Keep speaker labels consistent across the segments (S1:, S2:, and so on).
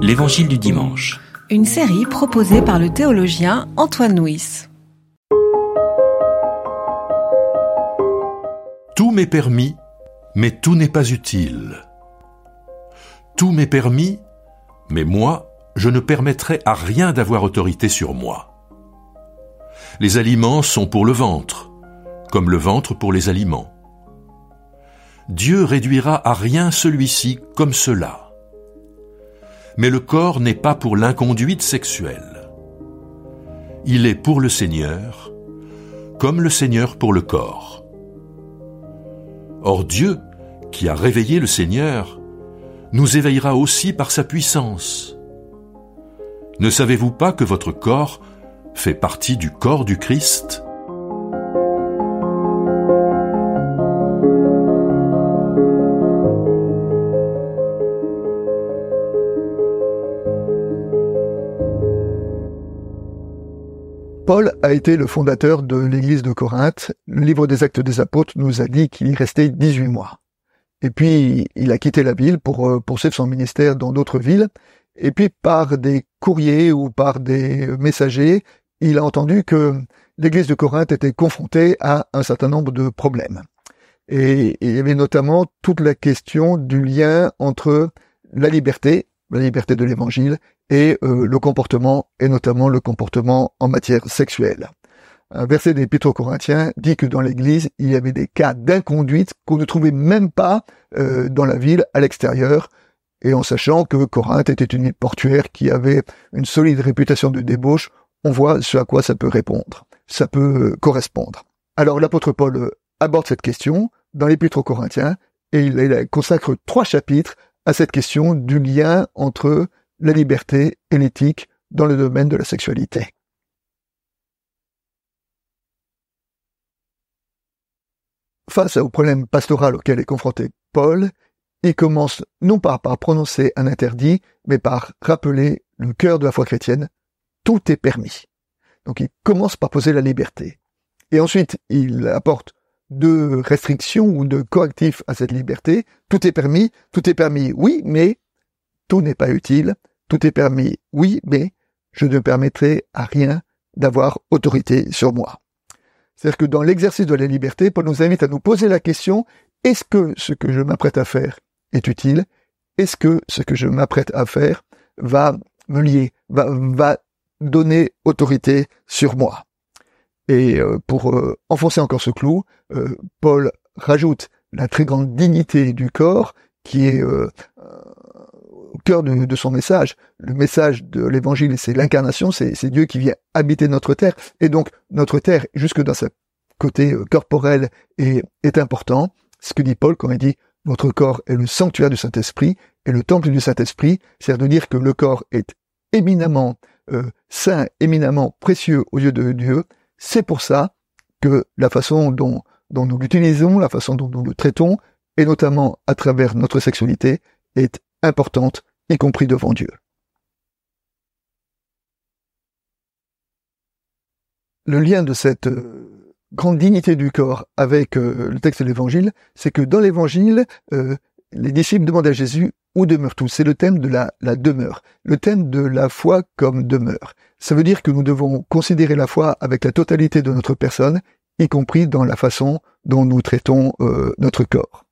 S1: L'Évangile du dimanche.
S2: Une série proposée par le théologien Antoine Nuis.
S3: Tout m'est permis, mais tout n'est pas utile. Tout m'est permis, mais moi, je ne permettrai à rien d'avoir autorité sur moi. Les aliments sont pour le ventre, comme le ventre pour les aliments. Dieu réduira à rien celui-ci comme cela. Mais le corps n'est pas pour l'inconduite sexuelle. Il est pour le Seigneur, comme le Seigneur pour le corps. Or Dieu, qui a réveillé le Seigneur, nous éveillera aussi par sa puissance. Ne savez-vous pas que votre corps fait partie du corps du Christ?
S4: Paul a été le fondateur de l'église de Corinthe. Le livre des actes des apôtres nous a dit qu'il y restait 18 mois. Et puis, il a quitté la ville pour euh, poursuivre son ministère dans d'autres villes. Et puis, par des courriers ou par des messagers, il a entendu que l'église de Corinthe était confrontée à un certain nombre de problèmes. Et il y avait notamment toute la question du lien entre la liberté, la liberté de l'évangile, et euh, le comportement, et notamment le comportement en matière sexuelle. Un verset des aux Corinthiens dit que dans l'Église, il y avait des cas d'inconduite qu'on ne trouvait même pas euh, dans la ville, à l'extérieur, et en sachant que Corinthe était une ville portuaire qui avait une solide réputation de débauche, on voit ce à quoi ça peut répondre, ça peut euh, correspondre. Alors l'apôtre Paul aborde cette question dans l'Épître aux Corinthiens, et il consacre trois chapitres à cette question du lien entre la liberté et l'éthique dans le domaine de la sexualité. Face au problème pastoral auquel est confronté Paul, il commence non pas par prononcer un interdit, mais par rappeler le cœur de la foi chrétienne, tout est permis. Donc il commence par poser la liberté. Et ensuite, il apporte deux restrictions ou de correctifs à cette liberté. Tout est permis, tout est permis, oui, mais tout n'est pas utile. Tout est permis, oui, mais je ne permettrai à rien d'avoir autorité sur moi. C'est-à-dire que dans l'exercice de la liberté, Paul nous invite à nous poser la question, est-ce que ce que je m'apprête à faire est utile? Est-ce que ce que je m'apprête à faire va me lier, va, donner autorité sur moi? Et euh, pour euh, enfoncer encore ce clou, euh, Paul rajoute la très grande dignité du corps qui est de, son message. Le message de l'évangile, c'est l'incarnation, c'est Dieu qui vient habiter notre terre. Et donc, notre terre, jusque dans sa côté euh, corporel, est, important. Ce que dit Paul quand il dit, votre corps est le sanctuaire du Saint-Esprit, et le temple du Saint-Esprit, c'est de dire que le corps est éminemment euh, saint, éminemment précieux aux yeux de Dieu. C'est pour ça que la façon dont nous l'utilisons, la façon dont nous le traitons, et notamment à travers notre sexualité, est importante, y compris devant Dieu. Le lien de cette euh, grande dignité du corps avec euh, le texte de l'Évangile, c'est que dans l'Évangile, euh, les disciples demandent à Jésus où demeure-t-il C'est le thème de la demeure, le thème de la foi comme demeure. Ça veut dire que nous devons considérer la foi avec la totalité de notre personne, y compris dans la façon dont nous traitons notre corps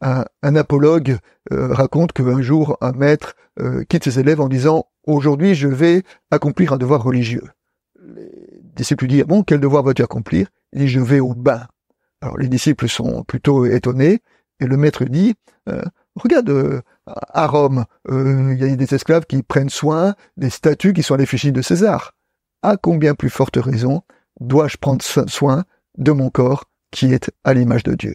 S4: un, apologue euh, raconte qu'un jour un maître euh, quitte ses élèves en disant aujourd'hui je vais accomplir un devoir religieux. Les disciples disent bon quel devoir vas-tu accomplir? Il dit je vais au bain. Alors les disciples sont plutôt étonnés et le maître dit euh, regarde à Rome il y a des esclaves qui prennent soin des statues qui sont à l'effigie de César. À combien plus forte raison dois-je prendre soin de mon corps qui est à l'image de Dieu?